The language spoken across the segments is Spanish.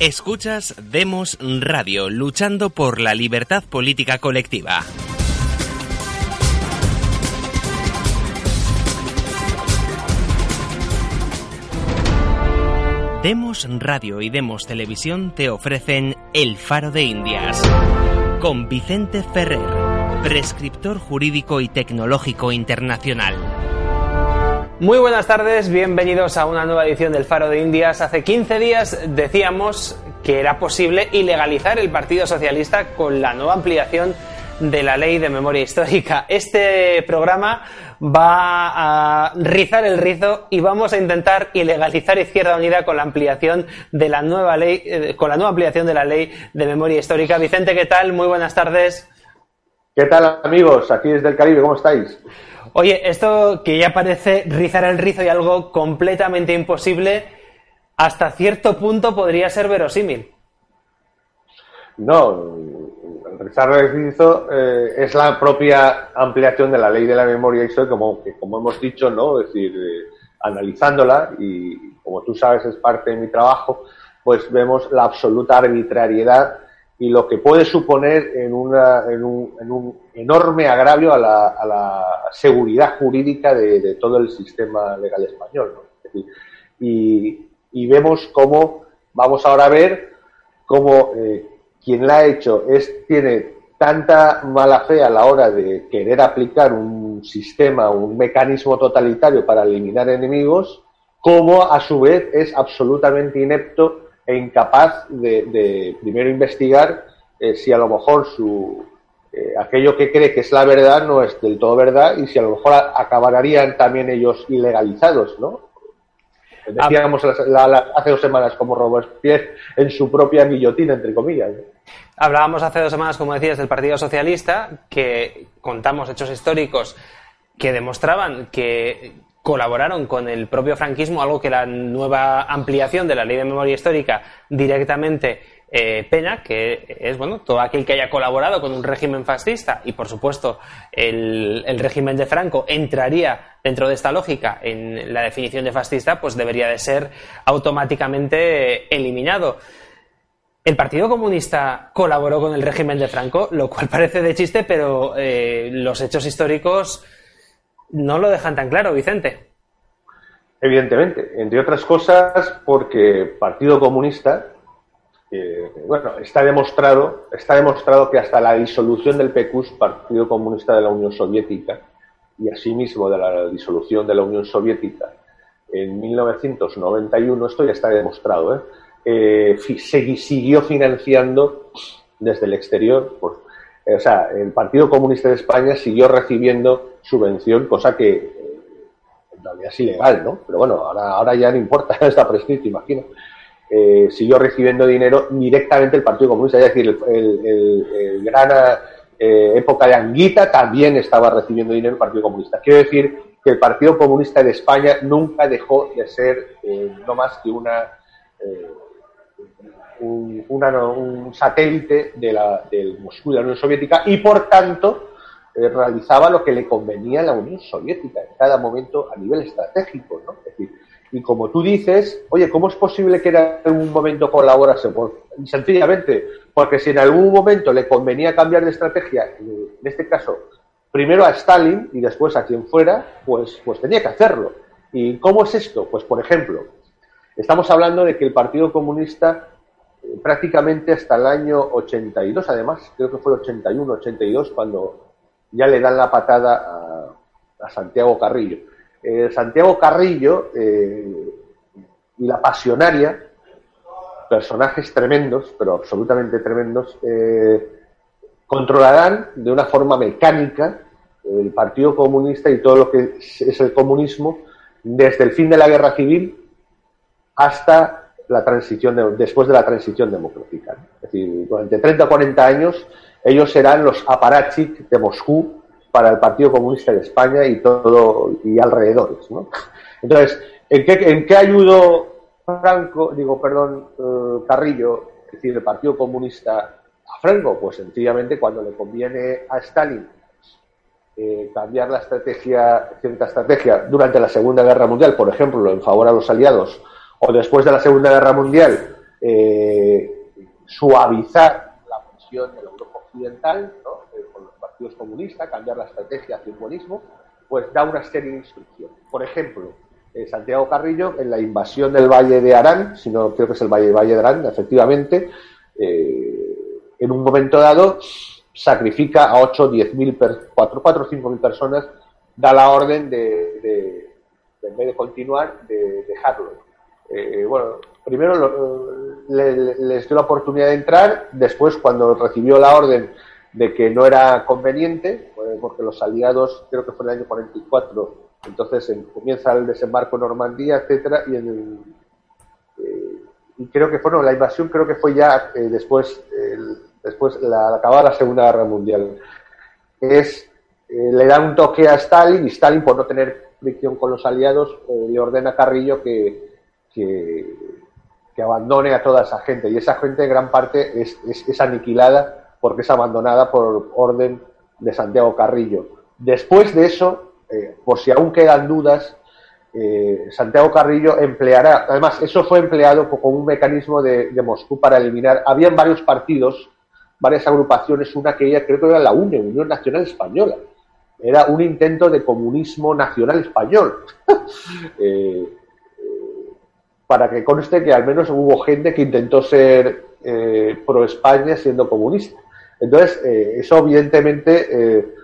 Escuchas Demos Radio, luchando por la libertad política colectiva. Demos Radio y Demos Televisión te ofrecen El Faro de Indias con Vicente Ferrer, prescriptor jurídico y tecnológico internacional. Muy buenas tardes, bienvenidos a una nueva edición del Faro de Indias. Hace 15 días decíamos que era posible ilegalizar el Partido Socialista con la nueva ampliación de la ley de memoria histórica. Este programa va a rizar el rizo y vamos a intentar ilegalizar Izquierda Unida con la ampliación de la nueva ley, eh, con la nueva ampliación de la ley de memoria histórica. Vicente, ¿qué tal? Muy buenas tardes. ¿Qué tal amigos? Aquí desde el Caribe, ¿cómo estáis? Oye, esto que ya parece rizar el rizo y algo completamente imposible, hasta cierto punto podría ser verosímil. No, rizar el rizo eh, es la propia ampliación de la ley de la memoria histórica, como, como hemos dicho, ¿no? Es decir, eh, analizándola, y como tú sabes es parte de mi trabajo, pues vemos la absoluta arbitrariedad y lo que puede suponer en, una, en, un, en un enorme agravio a la, seguridad jurídica de, todo el sistema legal español. y, vemos cómo, vamos ahora a ver cómo eh, quien la ha hecho es, tiene tanta mala fe a la hora de querer aplicar un sistema, un mecanismo totalitario para eliminar enemigos, como a su vez es absolutamente inepto e incapaz de, de primero investigar eh, si a lo mejor su, eh, aquello que cree que es la verdad no es del todo verdad y si a lo mejor acabarían también ellos ilegalizados, ¿no? Decíamos hace dos semanas como Robespierre en su propia guillotina, entre comillas. Hablábamos hace dos semanas, como decías, del Partido Socialista, que contamos hechos históricos que demostraban que colaboraron con el propio franquismo, algo que la nueva ampliación de la ley de memoria histórica directamente eh, pena, que es bueno todo aquel que haya colaborado con un régimen fascista y por supuesto el, régimen de Franco entraría dentro de esta lógica en la definición de fascista, pues debería de ser automáticamente eliminado. El Partido Comunista colaboró con el régimen de Franco, lo cual parece de chiste, pero eh, los hechos históricos no lo dejan tan claro, Vicente. Evidentemente, entre otras cosas porque Partido Comunista, bueno, está demostrado, está demostrado que hasta la disolución del PQS, Partido Comunista de la Unión Soviética, y asimismo de la disolución de la Unión Soviética en 1991, esto ya está demostrado, ¿eh? Eh, siguió financiando desde el exterior, eh, o sea, el Partido Comunista de España siguió recibiendo subvención, cosa que eh, en realidad es ilegal, ¿no? Pero bueno, ahora, ahora ya no importa, está prescrito, imagino. Eh, siguió recibiendo dinero directamente el Partido Comunista, es decir, el, gran eh, época de Anguita también estaba recibiendo dinero el Partido Comunista. Quiero decir que el Partido Comunista de España nunca dejó de ser eh, no más que una, un, una, un, satélite de la, del Moscú de la Unión Soviética y por tanto eh, realizaba lo que le convenía a la Unión Soviética en cada momento a nivel estratégico. ¿no? Es decir, y como tú dices, oye, ¿cómo es posible que en algún momento colaborase? Pues, sencillamente, porque si en algún momento le convenía cambiar de estrategia, en este caso, primero a Stalin y después a quien fuera, pues, pues tenía que hacerlo. ¿Y cómo es esto? Pues, por ejemplo, estamos hablando de que el Partido Comunista eh, prácticamente hasta el año 82, además, creo que fue el 81, 82, cuando ya le dan la patada a, a Santiago Carrillo eh, Santiago Carrillo eh, y la pasionaria, personajes tremendos, pero absolutamente tremendos, eh, controlarán de una forma mecánica el Partido Comunista y todo lo que es el comunismo desde el fin de la guerra civil hasta la transición después de la transición democrática. Es decir, durante 30 o 40 años ellos serán los aparatchik de Moscú para el Partido Comunista de España y todo y alrededores. ¿no? Entonces, ¿en qué, ¿en qué ayudó Franco, digo, perdón, eh, Carrillo, es decir, el Partido Comunista a Franco? Pues sencillamente cuando le conviene a Stalin eh, cambiar la estrategia, cierta estrategia durante la Segunda Guerra Mundial, por ejemplo, en favor a los aliados, o después de la Segunda Guerra Mundial, eh, suavizar la presión del Europa Occidental, eh, comunistas, cambiar la estrategia hacia el buenismo, pues da una serie de instrucciones. Por ejemplo, Santiago Carrillo, en la invasión del Valle de Arán, si no creo que es el Valle, Valle de Arán, efectivamente, en un momento dado sacrifica a 8 o 10 mil, 4, 4 o 5 mil personas, da la orden de, en vez de continuar, de dejarlo. Eh, bueno, primero les dio la oportunidad de entrar, después cuando recibió la orden de que no era conveniente, eh, porque los aliados, creo que fue en el año 44, entonces comienza el desembarco en Normandía, etcétera, eh, y creo que fue, no, la invasión creo que fue ya después, el, después la, acabada la Segunda Guerra Mundial. Es, eh, le da un toque a Stalin y Stalin, por no tener fricción con los aliados, eh, le ordena a Carrillo que, que, abandone a toda esa gente. Y esa gente, en gran parte, es, es, aniquilada porque es abandonada por orden de Santiago Carrillo. Después de eso, eh, por si aún quedan dudas, Santiago Carrillo empleará, además, eso fue empleado como un mecanismo de, Moscú para eliminar, habían varios partidos varias agrupaciones, una que ella creo que era la UNE, Unión Nacional Española. Era un intento de comunismo nacional español. Eh, eh, para que conste que al menos hubo gente que intentó ser eh, pro España siendo comunista. Entonces, eso evidentemente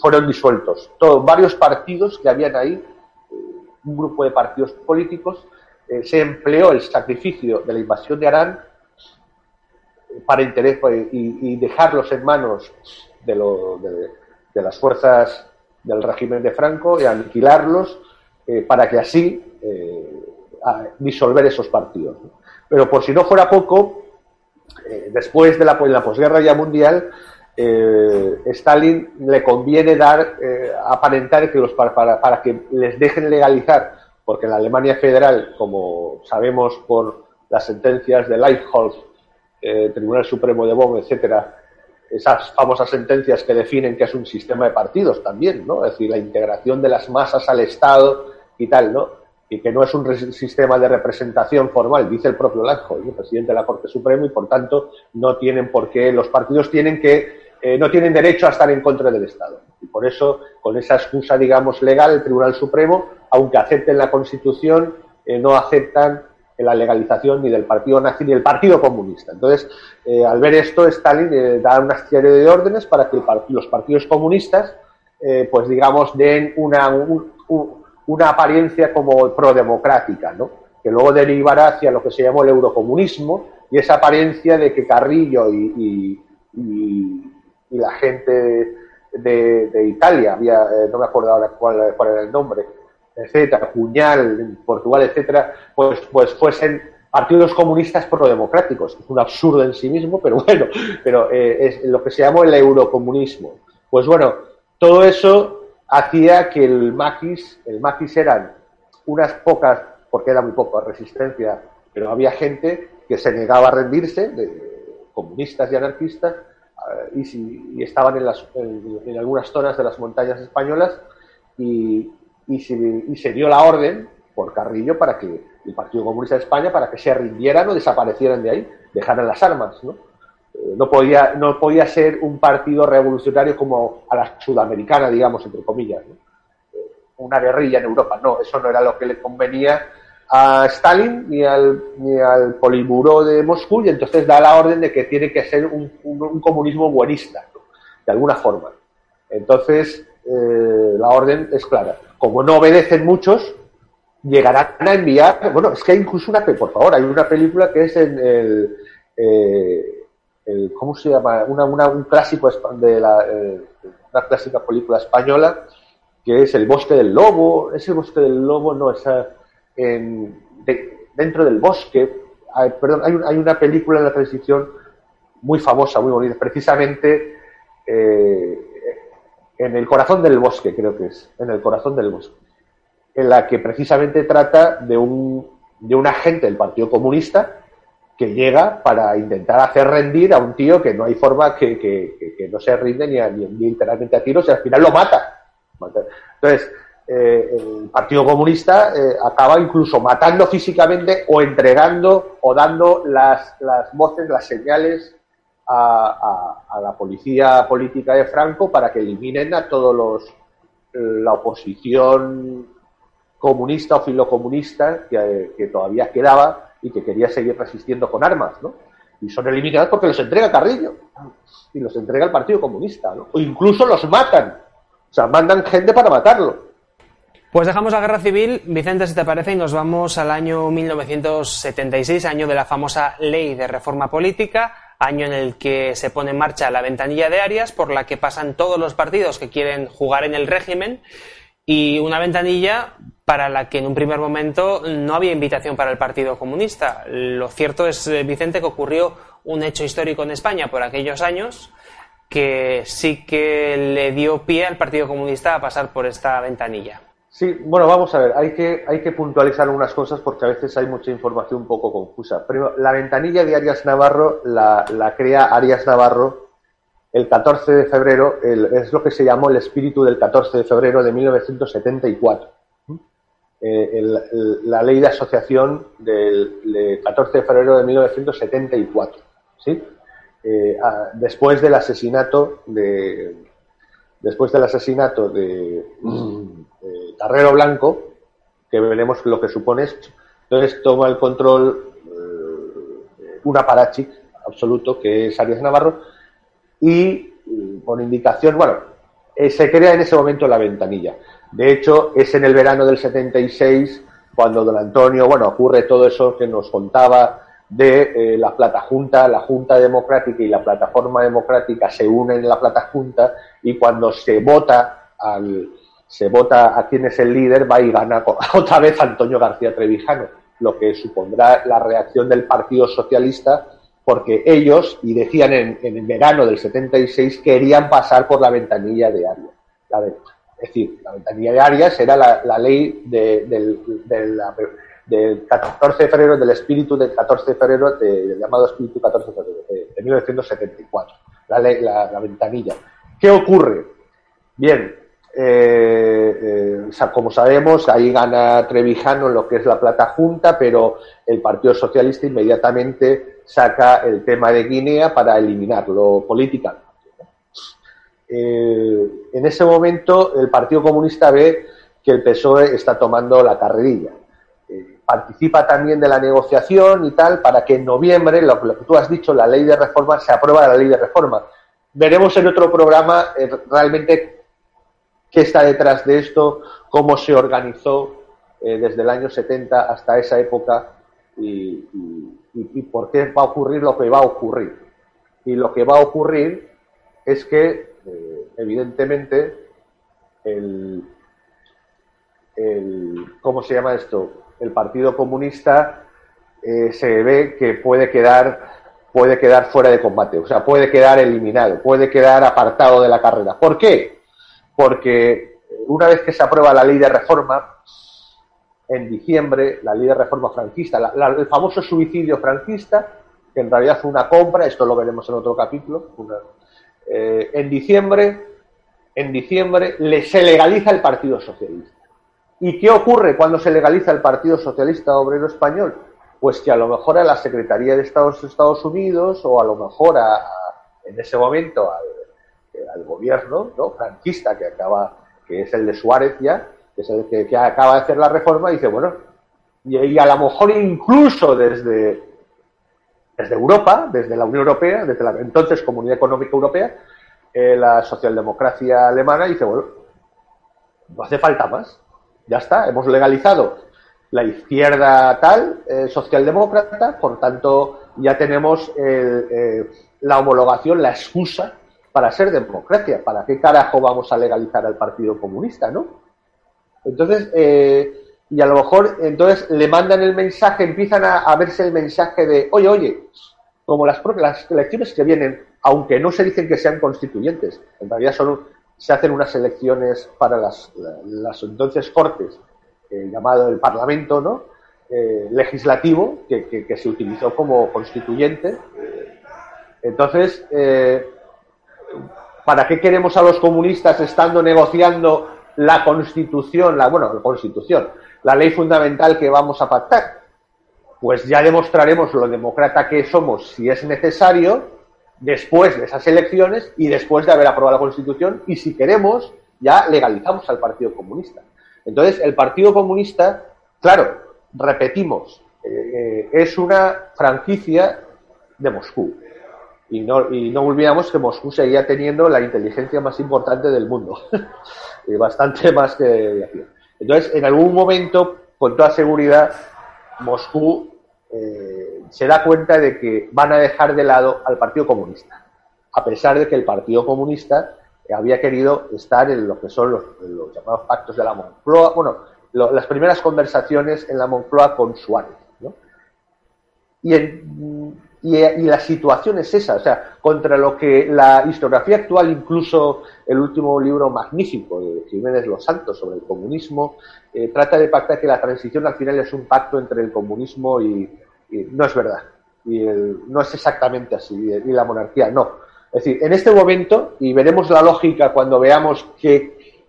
fueron disueltos. Todos, varios partidos que habían ahí, un grupo de partidos políticos, se empleó el sacrificio de la invasión de Arán para interés pues, y, dejarlos en manos de, de, las fuerzas del régimen de Franco y aniquilarlos eh, para que así eh, disolver esos partidos. Pero por si no fuera poco, eh, después de la, la posguerra ya mundial, Stalin le conviene dar, aparentar que los para, para, que les dejen legalizar, porque en la Alemania federal, como sabemos por las sentencias de Leitholf eh, Tribunal Supremo de Bonn, etcétera, esas famosas sentencias que definen que es un sistema de partidos también, ¿no? Es decir, la integración de las masas al Estado y tal, ¿no? Y que no es un sistema de representación formal, dice el propio Lanjo, el presidente de la Corte Suprema, y por tanto no tienen por qué, los partidos tienen que, eh, no tienen derecho a estar en contra del Estado. Y por eso, con esa excusa, digamos, legal, el Tribunal Supremo, aunque acepten la Constitución, eh, no aceptan la legalización ni del partido nazi ni del partido comunista. Entonces, eh, al ver esto, Stalin da una serie de órdenes para que los partidos comunistas, pues digamos, den una, una apariencia como prodemocrática, ¿no? que luego derivará hacia lo que se llamó el eurocomunismo y esa apariencia de que Carrillo y, y, la gente de, Italia, había, no me acuerdo ahora cuál, era el nombre, etcétera, Puñal, Portugal, etcétera, pues, pues fuesen partidos comunistas pro-democráticos. Es un absurdo en sí mismo, pero bueno, pero eh, es lo que se llamó el eurocomunismo. Pues bueno, todo eso hacía que el maquis, el maquis eran unas pocas, porque era muy poca resistencia, pero había gente que se negaba a rendirse, comunistas y anarquistas, eh, y, estaban en, algunas zonas de las montañas españolas y, y se, dio la orden por Carrillo para que el Partido Comunista de España para que se rindieran o desaparecieran de ahí, dejaran las armas, ¿no? Eh, no podía, no podía ser un partido revolucionario como a la sudamericana, digamos, entre comillas, eh, una guerrilla en Europa. No, eso no era lo que le convenía a Stalin ni al, ni al Politburó de Moscú y entonces da la orden de que tiene que ser un, un, comunismo buenista, de alguna forma. Entonces, eh, la orden es clara como no obedecen muchos, llegarán a enviar, bueno, es que hay incluso una, por favor, hay una película que es en el, eh, ¿cómo se llama? Una, un clásico de la, eh, una clásica película española que es el bosque del lobo. Ese bosque del lobo no es dentro del bosque. Hay, perdón, hay, una película en la transición muy famosa, muy bonita, precisamente eh, en el corazón del bosque, creo que es, en el corazón del bosque, en la que precisamente trata de un, de un agente del Partido Comunista que llega para intentar hacer rendir a un tío que no hay forma que, que, no se rinde ni, a, ni, literalmente a tiros y al final lo mata. Entonces, eh, el Partido Comunista eh, acaba incluso matando físicamente o entregando o dando las, las voces, las señales a, a, la policía política de Franco para que eliminen a todos los la oposición comunista o filocomunista que, que todavía quedaba y que quería seguir resistiendo con armas, ¿no? Y son eliminados porque los entrega Carrillo y los entrega el Partido Comunista, ¿no? O incluso los matan. O sea, mandan gente para matarlo. Pues dejamos la guerra civil, Vicente, si te parece, y nos vamos al año 1976, año de la famosa ley de reforma política, año en el que se pone en marcha la ventanilla de Arias, por la que pasan todos los partidos que quieren jugar en el régimen, y una ventanilla para la que en un primer momento no había invitación para el Partido Comunista. Lo cierto es, eh, Vicente, que ocurrió un hecho histórico en España por aquellos años que sí que le dio pie al Partido Comunista a pasar por esta ventanilla. Sí, bueno, vamos a ver, hay que, hay que puntualizar unas cosas porque a veces hay mucha información un poco confusa. Primero, la ventanilla de Arias Navarro la crea Arias Navarro el 14 de febrero, es lo que se llamó el espíritu del 14 de febrero de 1974. Eh, la ley de asociación del, 14 de febrero de 1974. ¿sí? Eh, después del asesinato de después del asesinato de, Carrero Blanco, que veremos lo que supone esto. Entonces toma el control eh, un aparachic absoluto que es Arias Navarro y por indicación, bueno, se crea en ese momento la ventanilla. De hecho, es en el verano del 76 cuando don Antonio, bueno, ocurre todo eso que nos contaba de eh, la Plata Junta, la Junta Democrática y la Plataforma Democrática se unen en la Plata Junta y cuando se vota al se vota a quién es el líder, va y gana otra vez Antonio García Trevijano, lo que supondrá la reacción del Partido Socialista porque ellos, y decían en, el verano del 76, querían pasar por la ventanilla de Arias. La es decir, la ventanilla de Arias era la, ley del, 14 de febrero, del espíritu del 14 de febrero, del llamado espíritu 14 de febrero, de, 1974, la, ley, la, ventanilla. ¿Qué ocurre? Bien, eh, eh, como sabemos, ahí gana Trevijano en lo que es la plata junta, pero el Partido Socialista inmediatamente saca el tema de Guinea para eliminarlo políticamente. Eh, en ese momento el Partido Comunista ve que el PSOE está tomando la carrerilla. Eh, participa también de la negociación y tal para que en noviembre, lo, que tú has dicho, la ley de reforma, se aprueba la ley de reforma. Veremos en otro programa realmente qué está detrás de esto, cómo se organizó desde el año 70 hasta esa época y, y por qué va a ocurrir lo que va a ocurrir. Y lo que va a ocurrir es que eh, evidentemente, el, ¿cómo se llama esto? El Partido Comunista eh, se ve que puede quedar, puede quedar fuera de combate, o sea, puede quedar eliminado, puede quedar apartado de la carrera. ¿Por qué? Porque una vez que se aprueba la ley de reforma, en diciembre, la ley de reforma franquista, el famoso suicidio franquista, que en realidad fue una compra, esto lo veremos en otro capítulo, eh, en diciembre, en diciembre se legaliza el Partido Socialista. ¿Y qué ocurre cuando se legaliza el Partido Socialista Obrero Español? Pues que a lo mejor a la Secretaría de Estados, Estados Unidos o a lo mejor a, en ese momento al, gobierno ¿no? franquista que acaba, que es el de Suárez ya, que es el que, acaba de hacer la reforma, dice, bueno, y, y a lo mejor incluso desde, desde Europa, desde la Unión Europea, desde la entonces Comunidad Económica Europea, eh, la socialdemocracia alemana dice, bueno, no hace falta más, ya está, hemos legalizado la izquierda tal, eh, socialdemócrata, por tanto ya tenemos eh, la homologación, la excusa para ser democracia. ¿Para qué carajo vamos a legalizar al Partido Comunista, no? Entonces, eh, y a lo mejor entonces le mandan el mensaje, empiezan a, verse el mensaje de, oye, oye, como las, las elecciones que vienen, aunque no se dicen que sean constituyentes, en realidad son, se hacen unas elecciones para las, las entonces cortes, eh, llamado el Parlamento, ¿no? Eh, legislativo, que, que, se utilizó como constituyente. Entonces, eh, ¿para qué queremos a los comunistas estando negociando la constitución, la, bueno, la constitución, la ley fundamental que vamos a pactar? Pues ya demostraremos lo demócrata que somos si es necesario después de esas elecciones y después de haber aprobado la constitución y si queremos ya legalizamos al Partido Comunista. Entonces, el Partido Comunista, claro, repetimos, eh, eh, es una franquicia de Moscú. Y no, y no olvidamos que Moscú seguía teniendo la inteligencia más importante del mundo, y bastante más que. Entonces, en algún momento, con toda seguridad, Moscú eh, se da cuenta de que van a dejar de lado al Partido Comunista, a pesar de que el Partido Comunista había querido estar en lo que son los, llamados pactos de la Moncloa, bueno, las primeras conversaciones en la Moncloa con Suárez. ¿no? Y, y, la situación es esa, o sea, contra lo que la historiografía actual, incluso el último libro magnífico de Jiménez Los Santos sobre el comunismo, eh, trata de pactar que la transición al final es un pacto entre el comunismo y, no es verdad. Y no es exactamente así, y la monarquía no. Es decir, en este momento, y veremos la lógica cuando veamos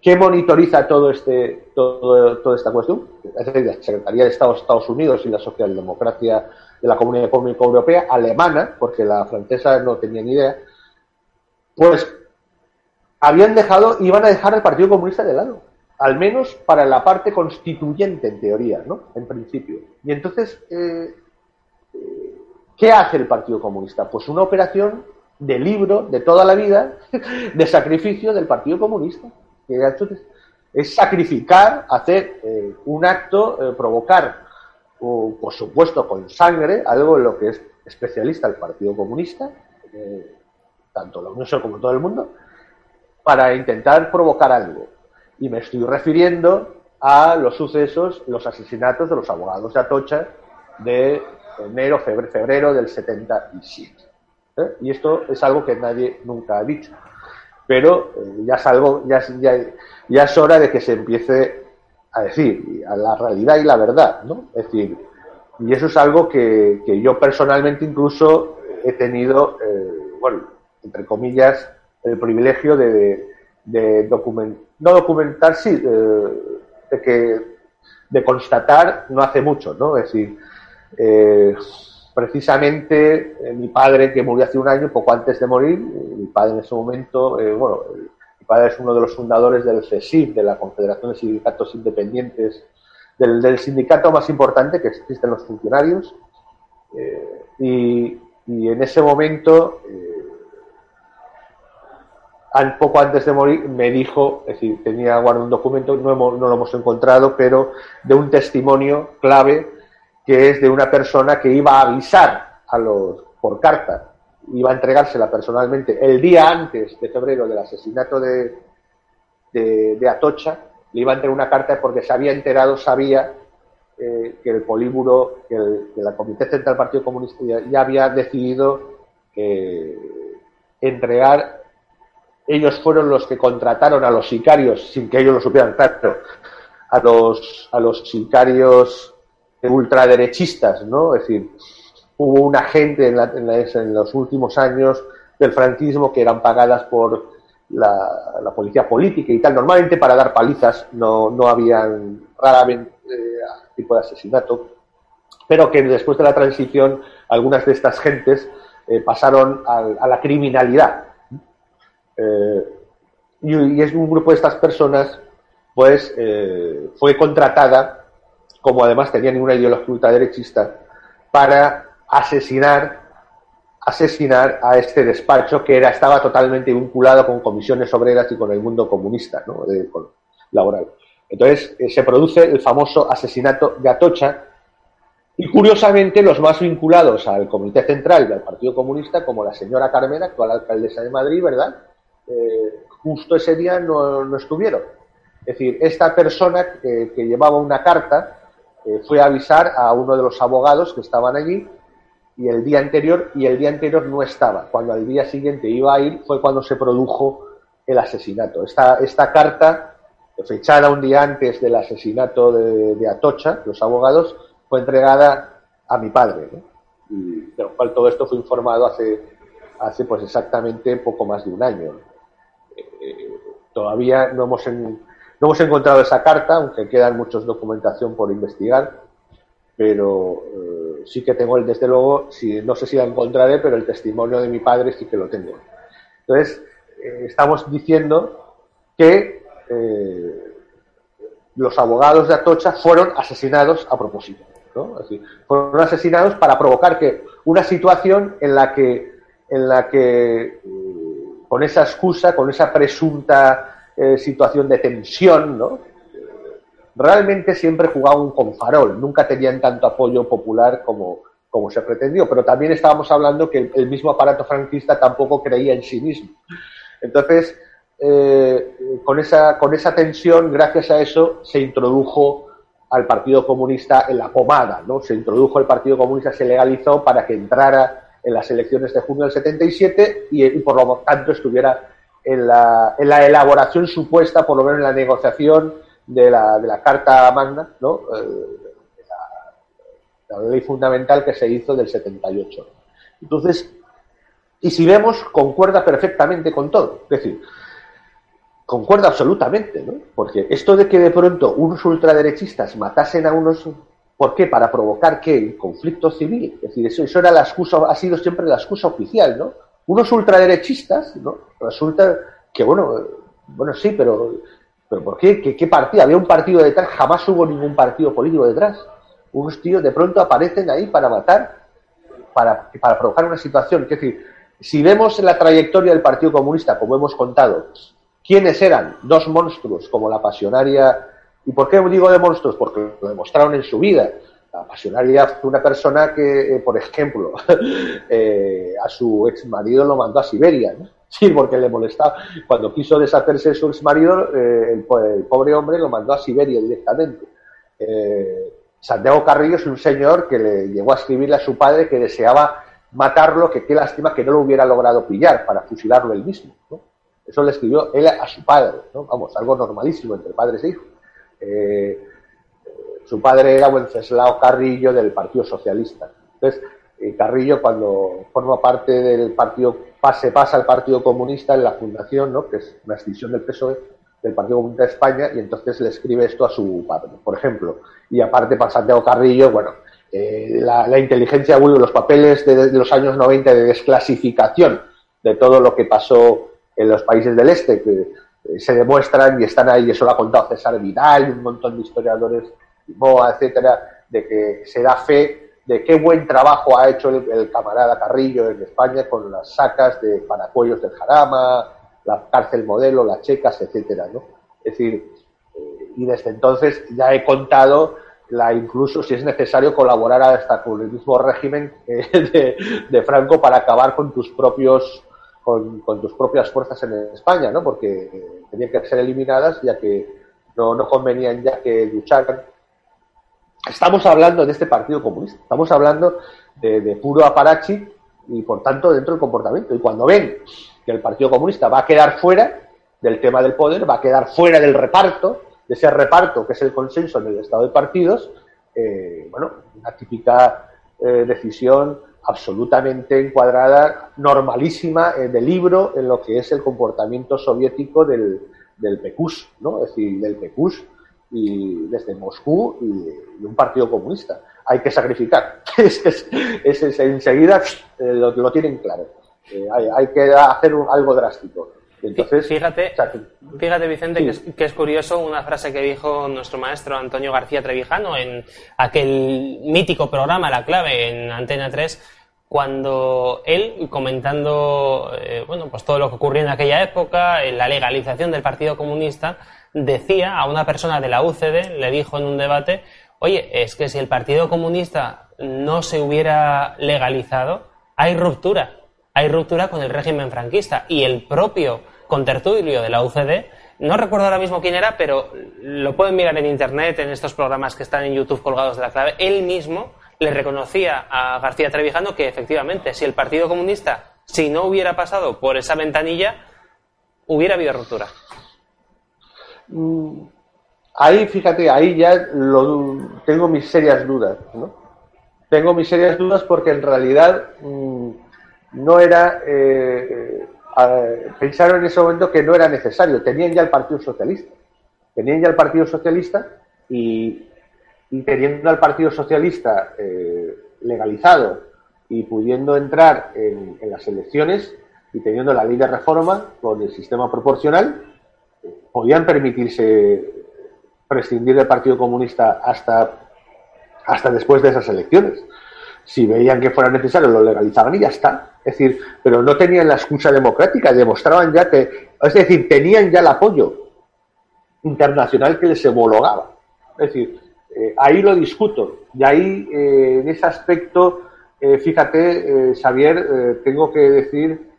qué, monitoriza todo este, todo, toda esta cuestión, es decir, la Secretaría de Estado de Estados Unidos y la Socialdemocracia de la Comunidad Económica Europea, alemana, porque la francesa no tenía ni idea, pues habían dejado, iban a dejar al Partido Comunista de lado, al menos para la parte constituyente en teoría, ¿no? En principio. Y entonces, eh, ¿qué hace el Partido Comunista? Pues una operación de libro de toda la vida de sacrificio del Partido Comunista. Es sacrificar, hacer eh, un acto, eh, provocar, por supuesto con sangre, algo en lo que es especialista el Partido Comunista, eh, tanto la Unión como todo el mundo, para intentar provocar algo. Y me estoy refiriendo a los sucesos, los asesinatos de los abogados de Atocha de enero, febrero, febrero del 77. ¿eh? Y esto es algo que nadie nunca ha dicho. Pero eh, ya, es algo, ya, ya, es hora de que se empiece a decir a la realidad y la verdad, ¿no? Es decir, y eso es algo que, yo personalmente incluso he tenido, eh, bueno, entre comillas, el privilegio de, de, documentar, no documentar, sí, de que de constatar no hace mucho, ¿no? Es decir, precisamente eh, mi padre, que murió hace un año, poco antes de morir, eh, mi padre en ese momento, eh, bueno, mi padre es uno de los fundadores del CESIF, de la Confederación de Sindicatos Independientes, del, sindicato más importante que existen los funcionarios, y, en ese momento, poco antes de morir, me dijo, es decir, tenía guardado un documento, no, no lo hemos encontrado, pero de un testimonio clave que es de una persona que iba a avisar a los por carta, iba a entregársela personalmente el día antes de febrero del asesinato de, de, Atocha, le iba a entregar una carta porque se había enterado, sabía eh, que el políburo, que, el, la Comité Central del Partido Comunista ya, había decidido eh, entregar, ellos fueron los que contrataron a los sicarios, sin que ellos lo supieran, claro, a los, a los sicarios ultraderechistas, ¿no? Es decir, hubo una gente en, los últimos años del franquismo que eran pagadas por la, policía política y tal. Normalmente para dar palizas no, no habían raramente eh, tipo de asesinato, pero que después de la transición algunas de estas gentes eh, pasaron a, la criminalidad. Eh, y, es un grupo de estas personas, pues, fue contratada como además tenían una ideología ultraderechista, para asesinar, asesinar a este despacho que era, estaba totalmente vinculado con comisiones obreras y con el mundo comunista, ¿no? laboral. Entonces eh, se produce el famoso asesinato de Atocha y curiosamente los más vinculados al Comité Central del Partido Comunista, como la señora Carmena, actual alcaldesa de Madrid, ¿verdad? eh, justo ese día no, estuvieron. Es decir, esta persona que, llevaba una carta eh, fue a avisar a uno de los abogados que estaban allí y el día anterior y el día anterior no estaba. Cuando al día siguiente iba a ir fue cuando se produjo el asesinato. Esta, esta carta, fechada un día antes del asesinato de, Atocha, los abogados, fue entregada a mi padre. Y de lo cual todo esto fue informado hace, hace pues exactamente poco más de un año. Eh, todavía no hemos, no hemos encontrado esa carta, aunque quedan muchos documentación por investigar, pero eh, sí que tengo el, desde luego, no sé si la encontraré, pero el testimonio de mi padre sí que lo tengo. Entonces, eh, estamos diciendo que los abogados de Atocha fueron asesinados a propósito. fueron asesinados para provocar que una situación en la que, en la que con esa excusa, con esa presunta eh, situación de tensión, ¿no? realmente siempre jugaban con farol, nunca tenían tanto apoyo popular como, como se pretendió, pero también estábamos hablando que el mismo aparato franquista tampoco creía en sí mismo. Entonces, eh, con, esa, con esa tensión, gracias a eso, se introdujo al Partido Comunista en la pomada, ¿no? Se introdujo el Partido Comunista, se legalizó para que entrara en las elecciones de junio del 77 y, por lo tanto estuviera en la, en la, elaboración supuesta, por lo menos en la negociación de la, de la Carta Magna, ¿no? Eh, la, ley fundamental que se hizo del 78. Entonces, y si vemos, concuerda perfectamente con todo. Es decir, concuerda absolutamente, ¿no? Porque esto de que de pronto unos ultraderechistas matasen a unos ¿Por qué? Para provocar qué? El conflicto civil. Es decir, eso, eso era la excusa, ha sido siempre la excusa oficial, ¿no? Unos ultraderechistas, ¿no? Resulta que, bueno, bueno, sí, pero, pero ¿por qué? ¿Qué, partido? Había un partido detrás, jamás hubo ningún partido político detrás. Unos tíos de pronto aparecen ahí para matar, para, para provocar una situación. Es decir, si vemos la trayectoria del Partido Comunista, como hemos contado, ¿quiénes eran? Dos monstruos, como la pasionaria ¿Y por qué digo de monstruos? Porque lo demostraron en su vida. La pasionaria fue una persona que, eh, por ejemplo, eh, a su ex marido lo mandó a Siberia, ¿no? Sí, porque le molestaba. Cuando quiso deshacerse de su ex marido, eh, el, pobre hombre lo mandó a Siberia directamente. Santiago Carrillo es un señor que le llegó a escribirle a su padre que deseaba matarlo, que qué lástima que no lo hubiera logrado pillar para fusilarlo él mismo. Eso le escribió él a su padre, ¿no? vamos, algo normalísimo entre padres e hijos. Su padre era Wenceslao Carrillo del Partido Socialista. Entonces, eh, Carrillo cuando forma parte del partido, se pasa al Partido Comunista en la fundación, ¿no? que es una extinción del PSOE, del Partido Comunista de España, y entonces le escribe esto a su padre, por ejemplo. Y aparte para Santiago Carrillo, bueno, eh, la, inteligencia, bueno, los papeles de, de, los años 90 de desclasificación de todo lo que pasó en los países del este, que eh, se demuestran y están ahí, eso lo ha contado César Vidal y un montón de historiadores, Boa, etcétera, de que se da fe de qué buen trabajo ha hecho el, camarada Carrillo en España con las sacas de Paracuellos del Jarama, la cárcel modelo, las checas, etcétera, ¿no? Es decir, eh, y desde entonces ya he contado la incluso si es necesario colaborar hasta con el mismo régimen eh, de, de Franco para acabar con tus propios con, tus propias fuerzas en España, ¿no? Porque eh, tenían que ser eliminadas ya que no, no convenían ya que lucharan. Estamos hablando de este Partido Comunista, estamos hablando de, puro aparachi y por tanto dentro del comportamiento. Y cuando ven que el Partido Comunista va a quedar fuera del tema del poder, va a quedar fuera del reparto, de ese reparto que es el consenso en el Estado de partidos, eh, bueno, una típica eh, decisión absolutamente encuadrada, normalísima eh, de libro en lo que es el comportamiento soviético del, del PECUS, ¿no? Es decir, del PECUS y desde Moscú y, un partido comunista. Hay que sacrificar. es, es, enseguida eh, lo, tienen claro. Eh, hay, hay, que hacer algo drástico. Entonces, fíjate, fíjate Vicente, que, es, que, es, curioso una frase que dijo nuestro maestro Antonio García Trevijano en aquel mítico programa La Clave en Antena 3, cuando él, comentando eh, bueno, pues todo lo que ocurrió en aquella época, en la legalización del Partido Comunista, decía a una persona de la UCD, le dijo en un debate, oye, es que si el Partido Comunista no se hubiera legalizado, hay ruptura, hay ruptura con el régimen franquista. Y el propio contertulio de la UCD. No recuerdo ahora mismo quién era, pero lo pueden mirar en internet, en estos programas que están en YouTube colgados de la clave. Él mismo le reconocía a García Trevijano que efectivamente, si el Partido Comunista, si no hubiera pasado por esa ventanilla, hubiera habido ruptura. Mm, ahí, fíjate, ahí ya lo, tengo mis serias dudas, ¿no? Tengo mis serias dudas porque en realidad mm, no era... Eh, pensaron en ese momento que no era necesario, tenían ya el Partido Socialista. Tenían ya el Partido Socialista y, teniendo al Partido Socialista eh, legalizado y pudiendo entrar en, las elecciones y teniendo la ley de reforma con el sistema proporcional, podían permitirse prescindir del Partido Comunista hasta, hasta después de esas elecciones. Si veían que fuera necesario, lo legalizaban y ya está. Es decir, pero no tenían la excusa democrática, demostraban ya que, es decir, tenían ya el apoyo internacional que les homologaba. Es decir, eh, ahí lo discuto. Y ahí, eh, en ese aspecto, eh, fíjate, Xavier, tengo que decir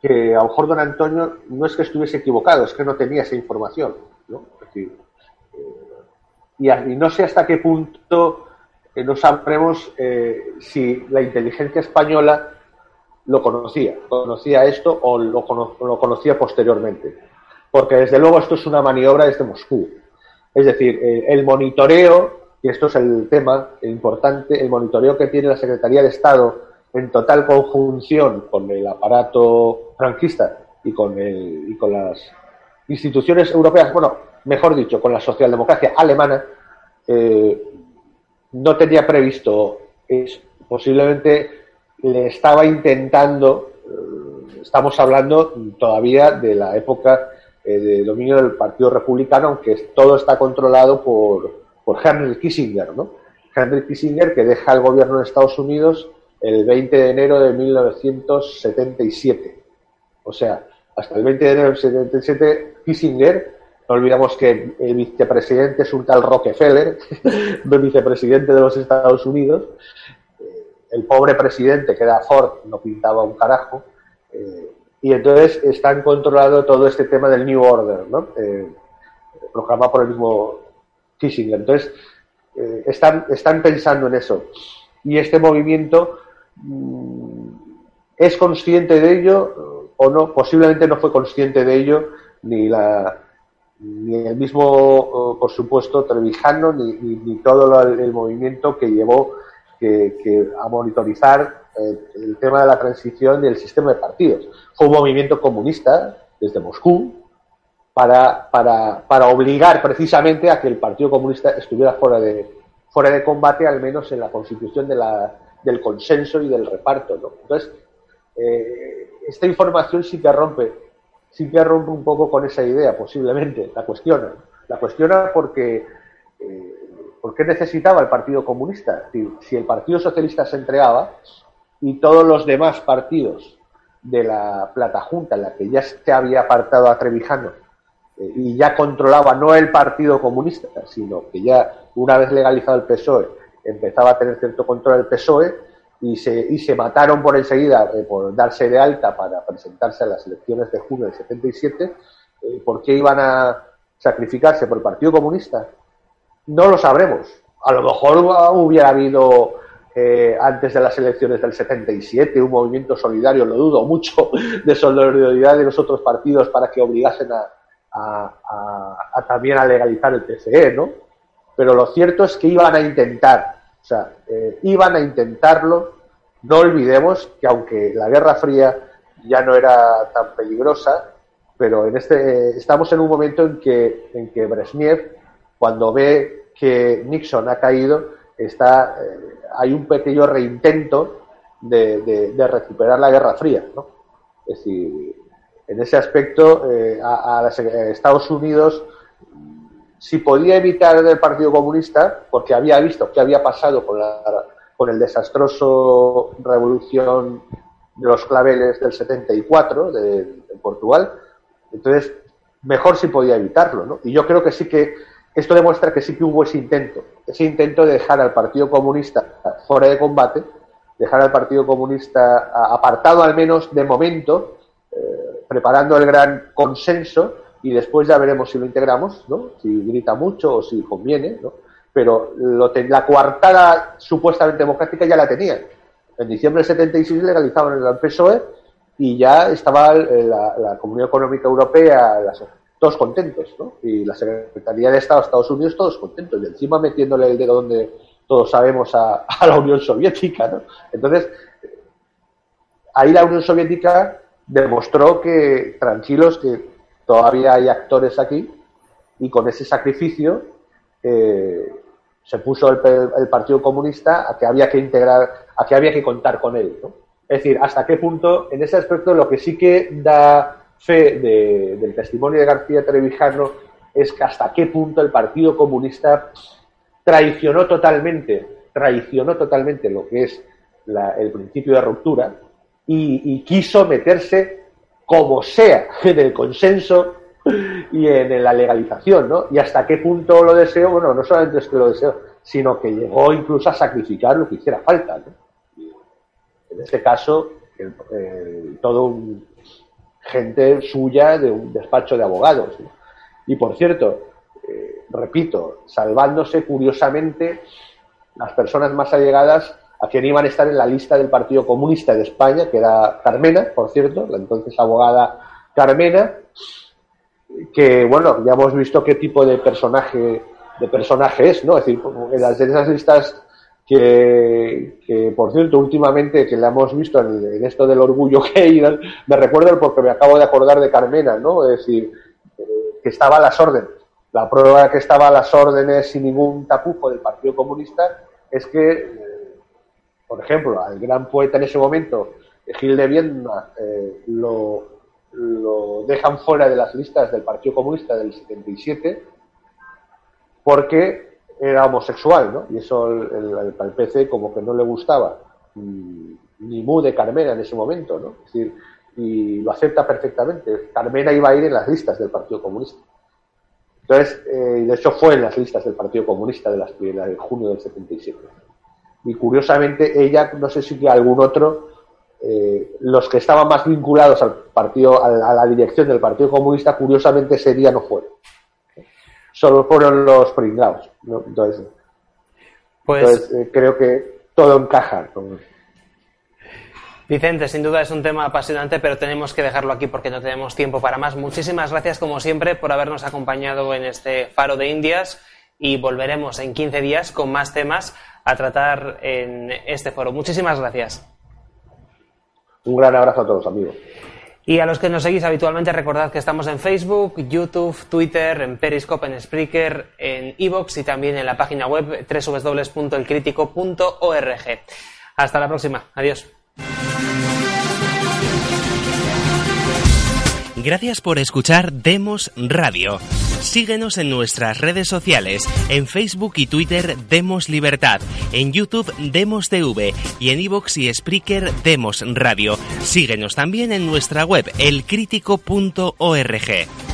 que a lo mejor don Antonio no es que estuviese equivocado, es que no tenía esa información. ¿no? y, y, no sé hasta qué punto no sabremos si la inteligencia española lo conocía, conocía esto o lo, lo conocía posteriormente. Porque desde luego esto es una maniobra desde Moscú. Es decir, eh, el monitoreo, y esto es el tema importante, el monitoreo que tiene la Secretaría de Estado en total conjunción con el aparato franquista y con, el, y con las instituciones europeas, bueno, mejor dicho, con la socialdemocracia alemana, eh, no tenía previsto, es, posiblemente le estaba intentando, eh, estamos hablando todavía de la época eh, de dominio del Partido Republicano, aunque todo está controlado por, por Henry Kissinger, ¿no? Henry Kissinger que deja el gobierno de Estados Unidos el 20 de enero de 1977. O sea, hasta el 20 de enero del 77, Kissinger, no olvidamos que el vicepresidente es un tal Rockefeller, el vicepresidente de los Estados Unidos, eh, el pobre presidente que era Ford no pintaba un carajo, eh, y entonces están controlado todo este tema del New Order, ¿no? Eh, proclamado por el mismo Kissinger. Entonces, están, están pensando en eso. Y este movimiento es consciente de ello o no, posiblemente no fue consciente de ello ni la ni el mismo, por supuesto, Trevijano, ni, ni, todo el movimiento que llevó que, a monitorizar eh, el tema de la transición del sistema de partidos. Fue un movimiento comunista desde Moscú para, para, para obligar precisamente a que el Partido Comunista estuviera fuera de, fuera de combate, al menos en la constitución de la, del consenso y del reparto. Entonces, eh, esta información sí que rompe, sí que rompe un poco con esa idea, posiblemente, la cuestiona. La cuestiona porque eh, ¿Por qué necesitaba el Partido Comunista? Si el Partido Socialista se entregaba y todos los demás partidos de la plata junta, en la que ya se había apartado a Trevijano eh, y ya controlaba no el Partido Comunista, sino que ya una vez legalizado el PSOE empezaba a tener cierto control del PSOE y se, y se mataron por enseguida eh, por darse de alta para presentarse a las elecciones de junio del 77, eh, ¿por qué iban a sacrificarse por el Partido Comunista? No lo sabremos. A lo mejor hubiera habido eh, antes de las elecciones del 77 un movimiento solidario, lo dudo mucho, de solidaridad de los otros partidos para que obligasen a, también a legalizar el PCE, ¿no? Pero lo cierto es que iban a intentar, o sea, eh, iban a intentarlo. No olvidemos que aunque la Guerra Fría ya no era tan peligrosa, pero en este estamos en un momento en que en que Brezhnev cuando ve que Nixon ha caído, está, eh, hay un pequeño reintento de, recuperar la Guerra Fría. ¿no? Es decir, en ese aspecto, eh, a, Estados Unidos, si podía evitar el Partido Comunista, porque había visto qué había pasado con, la, con el desastroso revolución de los claveles del 74 de, de Portugal, entonces mejor si podía evitarlo. Y yo creo que sí que esto demuestra que sí que hubo ese intento, ese intento de dejar al Partido Comunista fuera de combate, dejar al Partido Comunista apartado al menos de momento, eh, preparando el gran consenso y después ya veremos si lo integramos, ¿no? Si grita mucho o si conviene, ¿no? Pero la coartada supuestamente democrática ya la tenían. En diciembre del 76 legalizaban el PSOE y ya estaba eh, la, Comunidad Económica Europea, todos contentos, ¿no? Y la Secretaría de Estado de Estados Unidos todos contentos. Y encima metiéndole el dedo donde todos sabemos a, a la Unión Soviética, ¿no? Entonces, ahí la Unión Soviética demostró que, tranquilos, que todavía hay actores aquí y con ese sacrificio eh, se puso el, Partido Comunista a que había que integrar, a que había que contar con él. Es decir, hasta qué punto, en ese aspecto, lo que sí que da fe del testimonio de García Trevijano es que hasta qué punto el Partido Comunista traicionó totalmente, traicionó totalmente lo que es el principio de ruptura y, quiso meterse como sea en el consenso y en la legalización, ¿no? Y hasta qué punto lo deseo, bueno, no solamente es que lo deseo, sino que llegó incluso a sacrificar lo que hiciera falta, ¿no? En este caso, todo gente suya de un despacho de abogados. Y por cierto, eh, repito, salvándose curiosamente las personas más allegadas a quien iban a estar en la lista del Partido Comunista de España, que era Carmena, por cierto, la entonces abogada Carmena, que bueno, ya hemos visto qué tipo de personaje de personaje es, ¿no? Es decir, en las de esas listas que, que, por cierto, últimamente que la hemos visto en, esto del orgullo que me recuerdo porque me acabo de acordar de Carmena, ¿no? Es decir, eh, que estaba a las órdenes. La prueba que estaba a las órdenes sin ningún tapujo del Partido Comunista es que por ejemplo, al gran poeta en ese momento, Gil de Viedma, eh, lo, dejan fuera de las listas del Partido Comunista del 77 porque era homosexual, ¿no? Y eso el, al PC como que no le gustaba, mm, ni Mu de Carmena en ese momento, ¿no? Es decir, y lo acepta perfectamente. Carmena iba a ir en las listas del Partido Comunista. Entonces, eh, de hecho fue en las listas del Partido Comunista de, las, de junio del 77 y curiosamente ella, no sé si que algún otro, eh, los que estaban más vinculados al partido, a la, dirección del Partido Comunista, curiosamente ese día no fueron. Solo fueron los pringados. Entonces, pues eh, creo que todo encaja. Vicente, sin duda es un tema apasionante, pero tenemos que dejarlo aquí porque no tenemos tiempo para más. Muchísimas gracias, como siempre, por habernos acompañado en este Faro de Indias y volveremos en 15 días con más temas a tratar en este foro. Muchísimas gracias. Un gran abrazo a todos, amigos. Y a los que nos seguís habitualmente, recordad que estamos en Facebook, YouTube, Twitter, en Periscope, en Spreaker, en Evox y también en la página web www.elcrítico.org. Hasta la próxima. Adiós. Gracias por escuchar Demos Radio. Síguenos en nuestras redes sociales, en Facebook y Twitter Demos Libertad, en YouTube Demos TV y en iVoox y Spreaker Demos Radio. Síguenos también en nuestra web elcrítico.org.